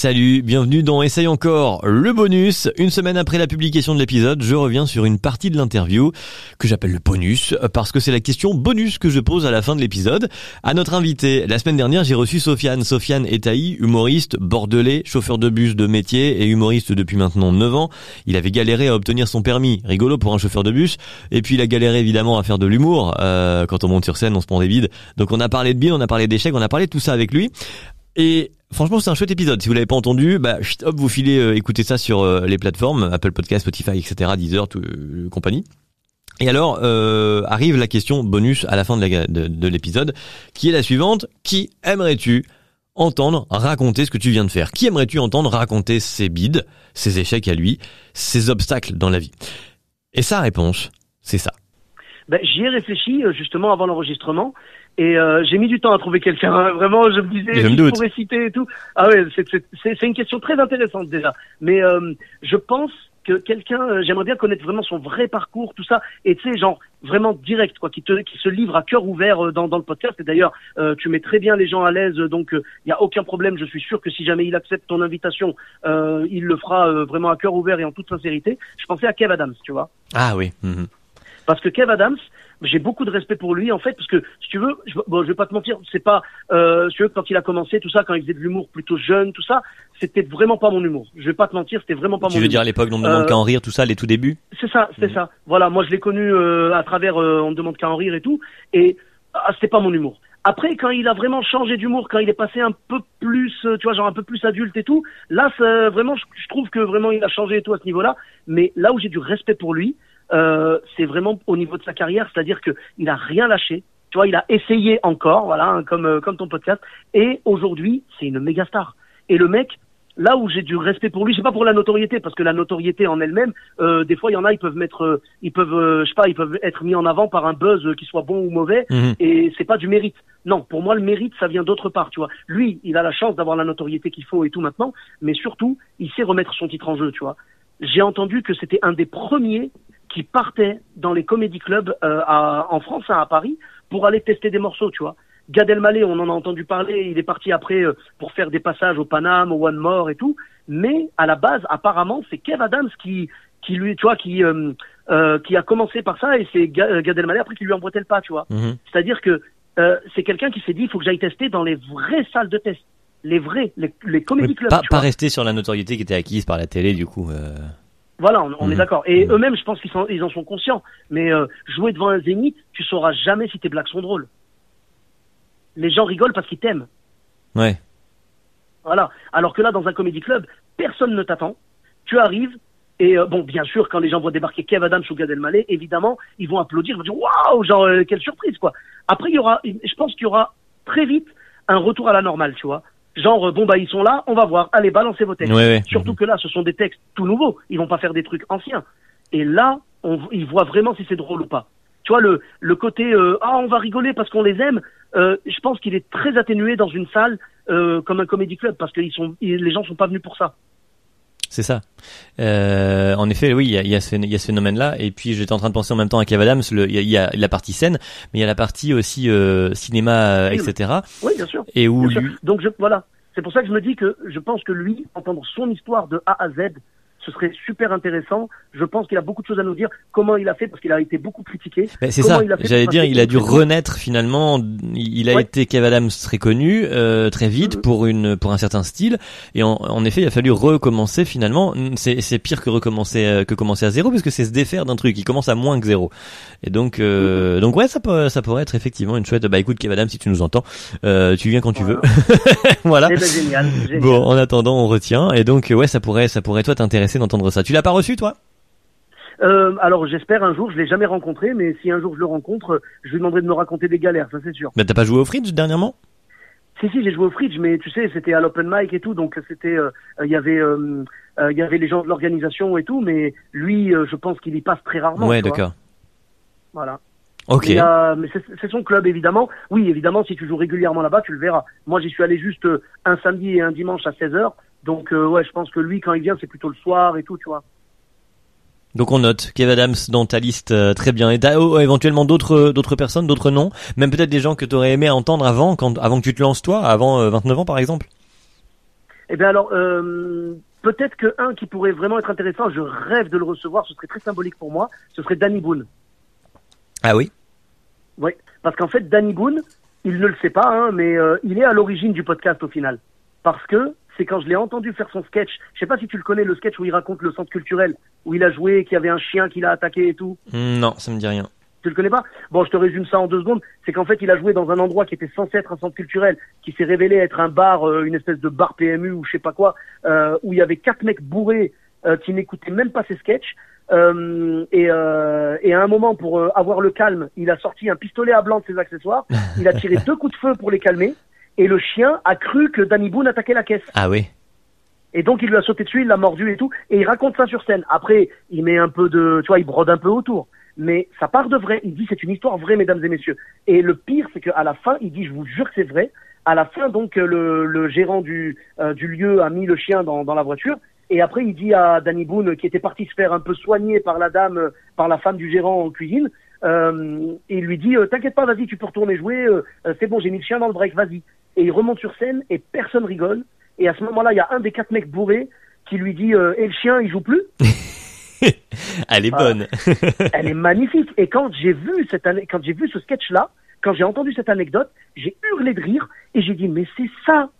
Salut, bienvenue dans Essaye encore, le bonus. Une semaine après la publication de l'épisode, je reviens sur une partie de l'interview que j'appelle le bonus parce que c'est la question bonus que je pose à la fin de l'épisode. À notre invité, la semaine dernière, j'ai reçu Sofiane. Sofiane Etaï, humoriste, bordelais, chauffeur de bus de métier et humoriste depuis maintenant 9 ans. Il avait galéré à obtenir son permis, rigolo pour un chauffeur de bus. Et puis il a galéré évidemment à faire de l'humour. Euh, quand on monte sur scène, on se prend des vides. Donc on a parlé de bien, on a parlé d'échecs, on a parlé de tout ça avec lui. Et franchement, c'est un chouette épisode. Si vous l'avez pas entendu, bah, hop, vous filez euh, écouter ça sur euh, les plateformes Apple Podcast, Spotify, etc., Deezer, tout, euh, compagnie. Et alors arrive la question bonus à la fin de, de l'épisode, qui est la suivante qui aimerais-tu entendre raconter ce que tu viens de faire? Qui aimerais-tu entendre raconter ses bides, ses échecs à lui, ses obstacles dans la vie? Et sa réponse, c'est ça. Ben, J'y ai réfléchi justement avant l'enregistrement et euh, j'ai mis du temps à trouver quelqu'un. Hein. Vraiment, je me disais, je pourrais citer et tout. Ah ouais, c'est une question très intéressante déjà. Mais euh, je pense que quelqu'un, euh, j'aimerais bien connaître vraiment son vrai parcours, tout ça, et tu sais, genre vraiment direct, quoi, qui te, qui se livre à cœur ouvert dans, dans le podcast. Et d'ailleurs, tu mets très bien les gens à l'aise, donc il n'y a aucun problème. Je suis sûr que si jamais il accepte ton invitation, il le fera vraiment à cœur ouvert et en toute sincérité. Je pensais à Kev Adams, tu vois. Ah oui. Mhm. Parce que Kev Adams, j'ai beaucoup de respect pour lui en fait, parce que si tu veux, je, bon, je vais pas te mentir, c'est pas, euh, si tu veux, quand il a commencé tout ça, quand il faisait de l'humour plutôt jeune, tout ça, c'était vraiment pas mon humour. Je vais pas te mentir, c'était vraiment pas mon. Tu veux dire à l'époque, on ne demande qu'à en rire, tout ça, les tout débuts. C'est ça, c'était mmh. ça. Voilà, moi je l'ai connu euh, à travers, euh, on ne demande qu'à en rire et tout, et ah, c'était pas mon humour. Après, quand il a vraiment changé d'humour, quand il est passé un peu plus, euh, tu vois, genre un peu plus adulte et tout, là, vraiment, je, je trouve que vraiment il a changé et tout à ce niveau-là. Mais là où j'ai du respect pour lui, euh, c'est vraiment au niveau de sa carrière, c'est-à-dire qu'il a rien lâché. Tu vois, il a essayé encore, voilà, hein, comme euh, comme ton podcast. Et aujourd'hui, c'est une méga star. Et le mec, là où j'ai du respect pour lui, c'est pas pour la notoriété, parce que la notoriété en elle-même, euh, des fois il y en a, ils peuvent mettre, euh, ils peuvent, euh, je sais pas, ils peuvent être mis en avant par un buzz qui soit bon ou mauvais, mhm. et c'est pas du mérite. Non, pour moi le mérite, ça vient d'autre part, tu vois. Lui, il a la chance d'avoir la notoriété qu'il faut et tout maintenant, mais surtout, il sait remettre son titre en jeu, tu vois. J'ai entendu que c'était un des premiers qui partait dans les comédie clubs euh, à, en France, hein, à Paris, pour aller tester des morceaux, tu vois. Gad Elmaleh, on en a entendu parler, il est parti après euh, pour faire des passages au Paname, au One More et tout. Mais à la base, apparemment, c'est Kev Adams qui, qui lui, tu vois, qui, euh, euh qui a commencé par ça, et c'est Gad Elmaleh après qui lui emboîtait le pas, tu vois. Mhm. C'est-à-dire que c'est quelqu'un qui s'est dit, il faut que j'aille tester dans les vraies salles de test, les vrais, les, les comédie clubs. Pas, pas rester sur la notoriété qui était acquise par la télé, du coup. Voilà, on, est mhm. d'accord. Et mhm. eux-mêmes, je pense qu'ils ils en sont conscients. Mais euh, jouer devant un zénith, tu sauras jamais si tes blagues sont drôles. Les gens rigolent parce qu'ils t'aiment. Ouais. Voilà. Alors que là, dans un comédie club, personne ne t'attend. Tu arrives et euh, bon, bien sûr, quand les gens voient débarquer Kev Adams ou Gad Elmaleh, évidemment, ils vont applaudir, ils vont dire waouh, genre euh, quelle surprise quoi. Après, il y aura, je pense qu'il y aura très vite un retour à la normale, tu vois. Genre, bon, bah, ils sont là, on va voir. Allez, balancez vos textes. Surtout que là, ce sont des textes tout nouveaux. Ils vont pas faire des trucs anciens. Et là, on, ils voient vraiment si c'est drôle ou pas. Tu vois, le, le côté, euh, ah, on va rigoler parce qu'on les aime, euh, je pense qu'il est très atténué dans une salle euh, comme un comédie club parce que ils sont, les gens sont pas venus pour ça. C'est ça. Euh, en effet, oui, il y a, y, a ce, y a ce phénomène-là. Et puis, j'étais en train de penser en même temps à Kev Adams. Il y, a, la partie scène, mais il y a la partie aussi euh, cinéma, etc. Oui, bien sûr. Et où donc je, voilà, c'est pour ça que je me dis que je pense que lui, entendre son histoire de A à Z, ce serait super intéressant. Je pense qu'il a beaucoup de choses à nous dire. Comment il a fait parce qu'il a été beaucoup critiqué. C'est ça. J'allais dire, il a dû renaître finalement. Il a été Kev Adams très connu euh, très vite mm-hmm. pour une pour un certain style. Et en, en effet, il a fallu recommencer finalement. C'est pire que recommencer euh, que commencer à zéro parce que c'est se défaire d'un truc. Il commence à moins que zéro. Et donc euh, mm-hmm. donc ouais, ça peut ça pourrait être effectivement une chouette. Bah écoute Kev Adams, si tu nous entends, euh, tu viens quand tu veux. voilà. Eh ben, génial, génial. Bon, en attendant, on retient. Et donc ouais, ça pourrait ça pourrait toi t'intéresser d'entendre ça. Tu l'as pas reçu, toi? Euh, alors j'espère un jour, je l'ai jamais rencontré, mais si un jour je le rencontre, je lui demanderai de me raconter des galères, ça c'est sûr. Mais t'as pas joué au Fridge dernièrement? Si si, j'ai joué au Fridge, mais tu sais, c'était à l'open mic et tout, donc c'était, euh, il y avait, euh, il y avait les gens de l'organisation et tout, mais lui, je pense qu'il y passe très rarement. Ouais, d'accord. Voilà. Ok. mais c'est son club évidemment. Oui, évidemment, si tu joues régulièrement là-bas, tu le verras. Moi, j'y suis allé juste un samedi et un dimanche à 16 h donc euh, ouais, je pense que lui quand il vient, c'est plutôt le soir et tout, tu vois. Donc on note Kev Adams dans ta liste euh, très bien. Et t'as oh, éventuellement d'autres euh, d'autres personnes, d'autres noms, même peut-être des gens que tu aurais aimé entendre avant quand avant que tu te lances toi, avant 29 ans par exemple. Eh bien alors, euh, peut-être que un qui pourrait vraiment être intéressant, je rêve de le recevoir, ce serait très symbolique pour moi, ce serait Danny Boone. Ah oui Oui, parce qu'en fait, Danny Boone, il ne le sait pas, hein, mais euh, il est à l'origine du podcast au final. Parce que c'est quand je l'ai entendu faire son sketch, je sais pas si tu le connais, le sketch où il raconte le centre culturel, où il a joué, qu'il y avait un chien qui l'a attaqué et tout. Non, ça me dit rien. Tu le connais pas? Bon, je te résume ça en deux secondes. C'est qu'en fait, il a joué dans un endroit qui était censé être un centre culturel, qui s'est révélé être un bar, euh, une espèce de bar PMU ou je sais pas quoi, euh, où il y avait quatre mecs bourrés euh, qui n'écoutaient même pas ses sketchs. Euh, et, euh, et à un moment, pour euh, avoir le calme, il a sorti un pistolet à blanc de ses accessoires. Il a tiré deux coups de feu pour les calmer. Et le chien a cru que Danny Boone attaquait la caisse. Ah oui Et donc il lui a sauté dessus, il l'a mordu et tout, et il raconte ça sur scène. Après, il met un peu de, tu vois, il brode un peu autour. Mais ça part de vrai. Il dit c'est une histoire vraie, mesdames et messieurs. Et le pire, c'est qu'à la fin, il dit, je vous jure que c'est vrai. À la fin, donc le, le gérant du, euh, du lieu a mis le chien dans, dans la voiture. Et après, il dit à Danny Boone, qui était parti se faire un peu soigner par la dame, euh, par la femme du gérant en cuisine, euh, et il lui dit, euh, t'inquiète pas, vas-y, tu peux retourner jouer. euh, euh, c'est bon, j'ai mis le chien dans le break, vas-y. Et il remonte sur scène et personne rigole. Et à ce moment-là, il y a un des quatre mecs bourrés qui lui dit euh, Et le chien, il joue plus Elle est Ah. bonne. Elle est magnifique. Et quand j'ai vu cette quand j'ai vu ce sketch-là, quand j'ai entendu cette anecdote, j'ai hurlé de rire et j'ai dit mais c'est ça,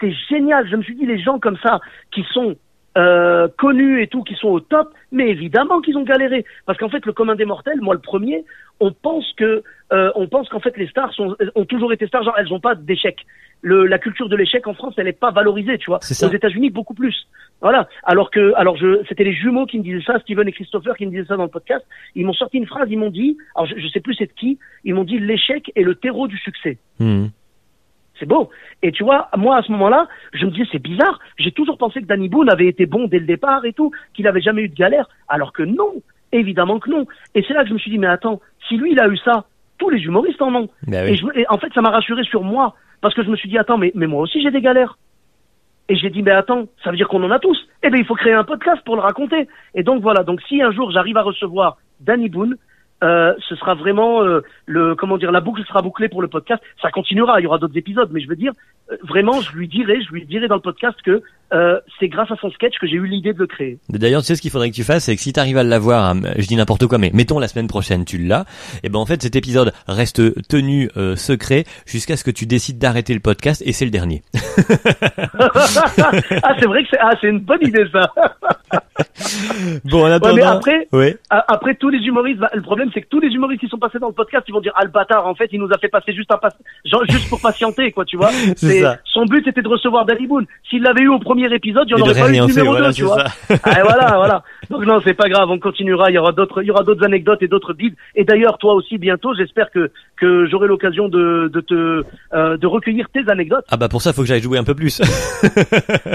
c'est génial. Je me suis dit les gens comme ça qui sont euh, connus et tout, qui sont au top, mais évidemment qu'ils ont galéré. Parce qu'en fait, le commun des mortels, moi le premier, on pense que, euh, on pense qu'en fait les stars sont, ont toujours été stars, genre elles n'ont pas d'échec. La culture de l'échec en France, elle n'est pas valorisée, tu vois. Aux États-Unis, beaucoup plus. Voilà. Alors que, alors je, c'était les jumeaux qui me disaient ça, Steven et Christopher qui me disaient ça dans le podcast. Ils m'ont sorti une phrase, ils m'ont dit, alors je, je sais plus c'est de qui, ils m'ont dit l'échec est le terreau du succès. Hmm. C'est beau. Et tu vois, moi à ce moment-là, je me disais c'est bizarre. J'ai toujours pensé que Danny Boone avait été bon dès le départ et tout, qu'il avait jamais eu de galère, alors que non, évidemment que non. Et c'est là que je me suis dit mais attends, si lui il a eu ça, tous les humoristes en ont. Bah Et, je, en fait ça m'a rassuré sur moi parce que je me suis dit attends mais mais moi aussi j'ai des galères. Et j'ai dit mais attends, ça veut dire qu'on en a tous. Eh ben il faut créer un podcast pour le raconter. Et donc voilà, donc si un jour j'arrive à recevoir Danny Boone, euh, ce sera vraiment euh, le comment dire la boucle sera bouclée pour le podcast. Ça continuera, il y aura d'autres épisodes, mais je veux dire vraiment, je lui dirai, je lui dirai dans le podcast que euh, c'est grâce à son sketch que j'ai eu l'idée de le créer. D'ailleurs, tu sais ce qu'il faudrait que tu fasses, c'est que si tu arrives à l'avoir, hein, je dis n'importe quoi, mais mettons la semaine prochaine, tu l'as, et ben en fait cet épisode reste tenu euh, secret jusqu'à ce que tu décides d'arrêter le podcast, et c'est le dernier. ah c'est vrai que c'est ah c'est une bonne idée ça. Bon, en Ouais, attendant... mais après, Ouais. Après, tous les humoristes, bah, le problème, c'est que tous les humoristes qui sont passés dans le podcast, ils vont dire, ah, le bâtard, en fait, il nous a fait passer juste un pass, genre, juste pour patienter, quoi, tu vois. C'est ça. Son but, c'était de recevoir Danny Boone. S'il l'avait eu au premier épisode, il n'y en aurait pas eu fait, numéro voilà, 2, tu vois. Ah, voilà, voilà. Donc, non, c'est pas grave, on continuera, il y aura d'autres, il y aura d'autres anecdotes et d'autres bides. Et d'ailleurs, toi aussi, bientôt, j'espère que, que j'aurai l'occasion de, de te, euh, de recueillir tes anecdotes. Ah bah pour ça, faut que j'aille jouer un peu plus.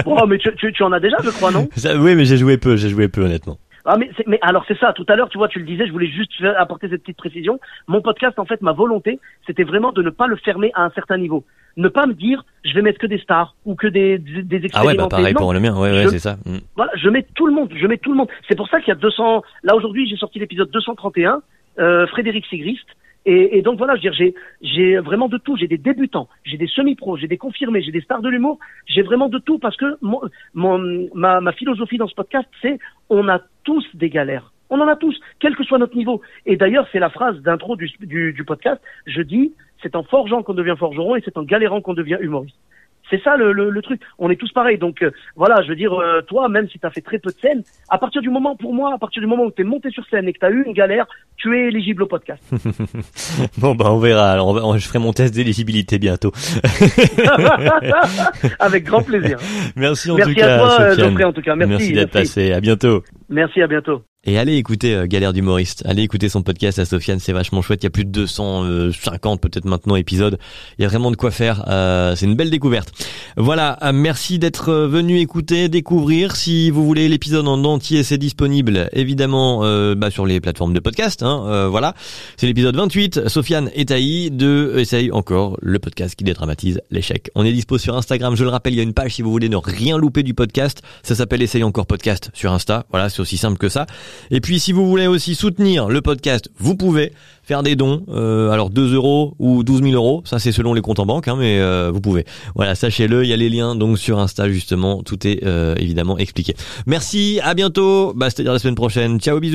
Oh, mais tu, tu, tu en as déjà, je crois, non? Ça- oui, mais j'ai joué peu, j'ai joué peu honnêtement. Ah mais, mais alors c'est ça, tout à l'heure tu vois tu le disais, je voulais juste apporter cette petite précision. Mon podcast en fait ma volonté c'était vraiment de ne pas le fermer à un certain niveau. Ne pas me dire je vais mettre que des stars ou que des, des, des Ah ouais, bah pareil Non. pour le mien, ouais, ouais, c'est ça. Mm. Voilà, je mets tout le monde, je mets tout le monde. C'est pour ça qu'il y a 200. Là aujourd'hui, j'ai sorti l'épisode 231, euh, Frédéric Sigrist. Et, donc voilà, je veux dire, j'ai vraiment de tout. J'ai des débutants, j'ai des semi-pros, j'ai des confirmés, j'ai des stars de l'humour. J'ai vraiment de tout parce que ma philosophie dans ce podcast, c'est on a tous des galères. On en a tous, quel que soit notre niveau. Et d'ailleurs, c'est la phrase d'intro du, du, du podcast. Je dis, c'est en forgeant qu'on devient forgeron et c'est en galérant qu'on devient humoriste. C'est ça le, le, le truc. On est tous pareils. Donc euh, voilà, je veux dire, euh, toi, même si tu as fait très peu de scènes, à partir du moment, pour moi, à partir du moment où tu es monté sur scène et que tu as eu une galère, tu es éligible au podcast. Bon bah on verra. Alors on va- on- je ferai mon test d'éligibilité bientôt. Avec grand plaisir. Merci en Merci tout à cas, toi, Sofiane. Geoffrey, en tout cas. Merci. d'être merci. passé. À bientôt. Merci, à bientôt. Et allez écouter euh, Galère d'humoriste. Allez écouter son podcast à Sofiane, c'est vachement chouette. Il y a plus de 250 peut-être maintenant épisodes. Il y a vraiment de quoi faire. Euh, c'est une belle découverte. Voilà, euh, merci d'être euh, venu écouter, découvrir. Si vous voulez l'épisode en entier, c'est disponible évidemment euh, bah, sur les plateformes de podcast. Hein, euh, voilà, c'est l'épisode 28. Sofiane et Taï de Essaye encore le podcast qui dédramatise l'échec. On est dispo sur Instagram. Je le rappelle, il y a une page si vous voulez ne rien louper du podcast. Ça s'appelle Essaye encore podcast sur Insta. Voilà, c'est aussi simple que ça. Et puis si vous voulez aussi soutenir le podcast, vous pouvez faire des dons. Euh, alors 2 euros ou 12 000 euros, ça c'est selon les comptes en banque, hein, mais euh, vous pouvez. Voilà, sachez-le, il y a les liens donc sur Insta justement, tout est euh, évidemment expliqué. Merci, à bientôt, bah, c'est-à-dire la semaine prochaine. Ciao, bisous.